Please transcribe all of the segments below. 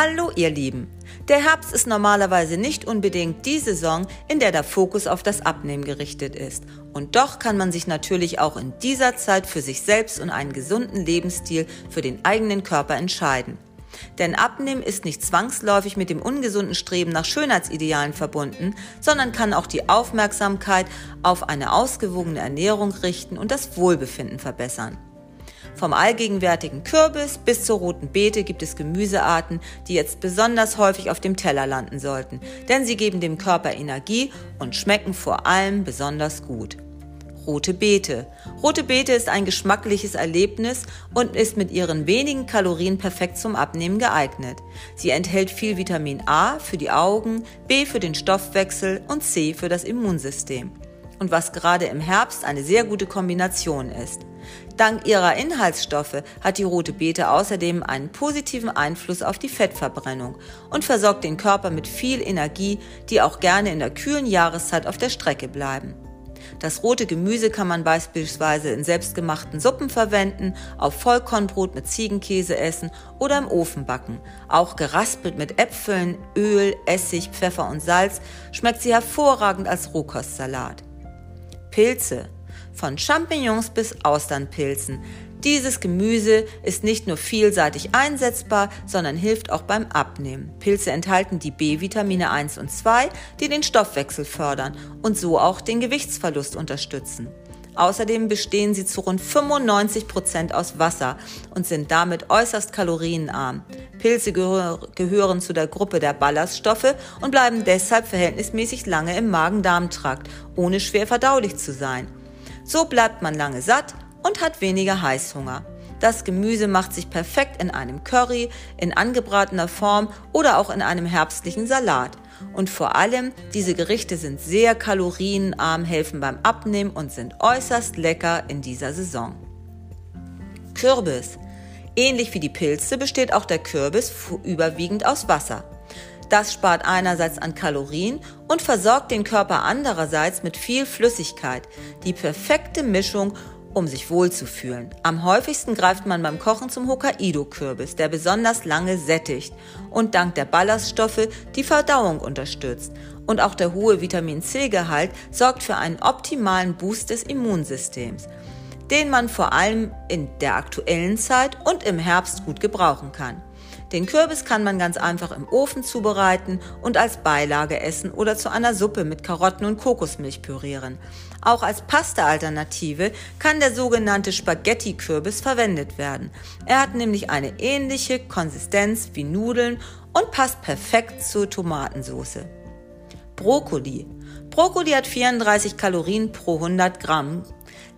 Hallo ihr Lieben. Der Herbst ist normalerweise nicht unbedingt die Saison, in der der Fokus auf das Abnehmen gerichtet ist. Und doch kann man sich natürlich auch in dieser Zeit für sich selbst und einen gesunden Lebensstil für den eigenen Körper entscheiden. Denn Abnehmen ist nicht zwangsläufig mit dem ungesunden Streben nach Schönheitsidealen verbunden, sondern kann auch die Aufmerksamkeit auf eine ausgewogene Ernährung richten und das Wohlbefinden verbessern. Vom allgegenwärtigen Kürbis bis zur roten Beete gibt es Gemüsearten, die jetzt besonders häufig auf dem Teller landen sollten, denn sie geben dem Körper Energie und schmecken vor allem besonders gut. Rote Beete. Rote Beete ist ein geschmackliches Erlebnis und ist mit ihren wenigen Kalorien perfekt zum Abnehmen geeignet. Sie enthält viel Vitamin A für die Augen, B für den Stoffwechsel und C für das Immunsystem. Und was gerade im Herbst eine sehr gute Kombination ist. Dank ihrer Inhaltsstoffe hat die rote Beete außerdem einen positiven Einfluss auf die Fettverbrennung und versorgt den Körper mit viel Energie, die auch gerne in der kühlen Jahreszeit auf der Strecke bleiben. Das rote Gemüse kann man beispielsweise in selbstgemachten Suppen verwenden, auf Vollkornbrot mit Ziegenkäse essen oder im Ofen backen. Auch geraspelt mit Äpfeln, Öl, Essig, Pfeffer und Salz schmeckt sie hervorragend als Rohkostsalat. Pilze von Champignons bis Austernpilzen. Dieses Gemüse ist nicht nur vielseitig einsetzbar, sondern hilft auch beim Abnehmen. Pilze enthalten die B-Vitamine 1 und 2, die den Stoffwechsel fördern und so auch den Gewichtsverlust unterstützen. Außerdem bestehen sie zu rund 95 Prozent aus Wasser und sind damit äußerst kalorienarm. Pilze gehören zu der Gruppe der Ballaststoffe und bleiben deshalb verhältnismäßig lange im Magen-Darm-Trakt, ohne schwer verdaulich zu sein. So bleibt man lange satt und hat weniger Heißhunger. Das Gemüse macht sich perfekt in einem Curry, in angebratener Form oder auch in einem herbstlichen Salat. Und vor allem, diese Gerichte sind sehr kalorienarm, helfen beim Abnehmen und sind äußerst lecker in dieser Saison. Kürbis. Ähnlich wie die Pilze besteht auch der Kürbis überwiegend aus Wasser. Das spart einerseits an Kalorien und versorgt den Körper andererseits mit viel Flüssigkeit. Die perfekte Mischung, um sich wohlzufühlen. Am häufigsten greift man beim Kochen zum Hokkaido-Kürbis, der besonders lange sättigt und dank der Ballaststoffe die Verdauung unterstützt. Und auch der hohe Vitamin C-Gehalt sorgt für einen optimalen Boost des Immunsystems, den man vor allem in der aktuellen Zeit und im Herbst gut gebrauchen kann. Den Kürbis kann man ganz einfach im Ofen zubereiten und als Beilage essen oder zu einer Suppe mit Karotten und Kokosmilch pürieren. Auch als Pasta-Alternative kann der sogenannte Spaghetti-Kürbis verwendet werden. Er hat nämlich eine ähnliche Konsistenz wie Nudeln und passt perfekt zur Tomatensauce. Brokkoli. Brokkoli hat 34 Kalorien pro 100 Gramm.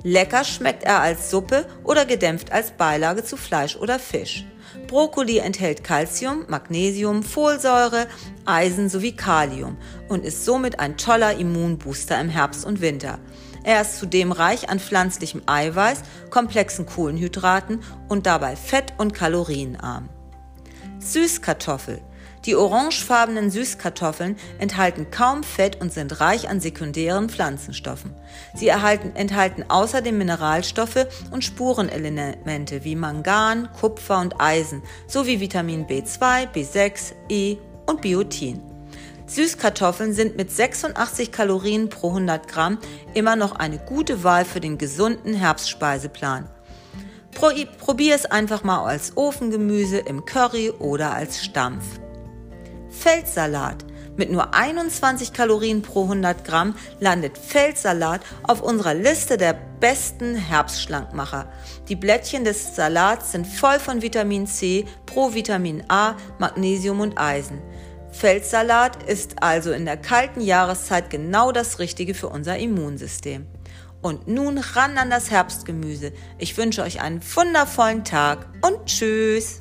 Lecker schmeckt er als Suppe oder gedämpft als Beilage zu Fleisch oder Fisch. Brokkoli enthält Calcium, Magnesium, Folsäure, Eisen sowie Kalium und ist somit ein toller Immunbooster im Herbst und Winter. Er ist zudem reich an pflanzlichem Eiweiß, komplexen Kohlenhydraten und dabei fett- und kalorienarm. Süßkartoffel die orangefarbenen Süßkartoffeln enthalten kaum Fett und sind reich an sekundären Pflanzenstoffen. Sie erhalten, enthalten außerdem Mineralstoffe und Spurenelemente wie Mangan, Kupfer und Eisen sowie Vitamin B2, B6, E und Biotin. Süßkartoffeln sind mit 86 Kalorien pro 100 Gramm immer noch eine gute Wahl für den gesunden Herbstspeiseplan. Probier es einfach mal als Ofengemüse im Curry oder als Stampf. Feldsalat. Mit nur 21 Kalorien pro 100 Gramm landet Feldsalat auf unserer Liste der besten Herbstschlankmacher. Die Blättchen des Salats sind voll von Vitamin C, Provitamin A, Magnesium und Eisen. Feldsalat ist also in der kalten Jahreszeit genau das Richtige für unser Immunsystem. Und nun ran an das Herbstgemüse. Ich wünsche euch einen wundervollen Tag und tschüss.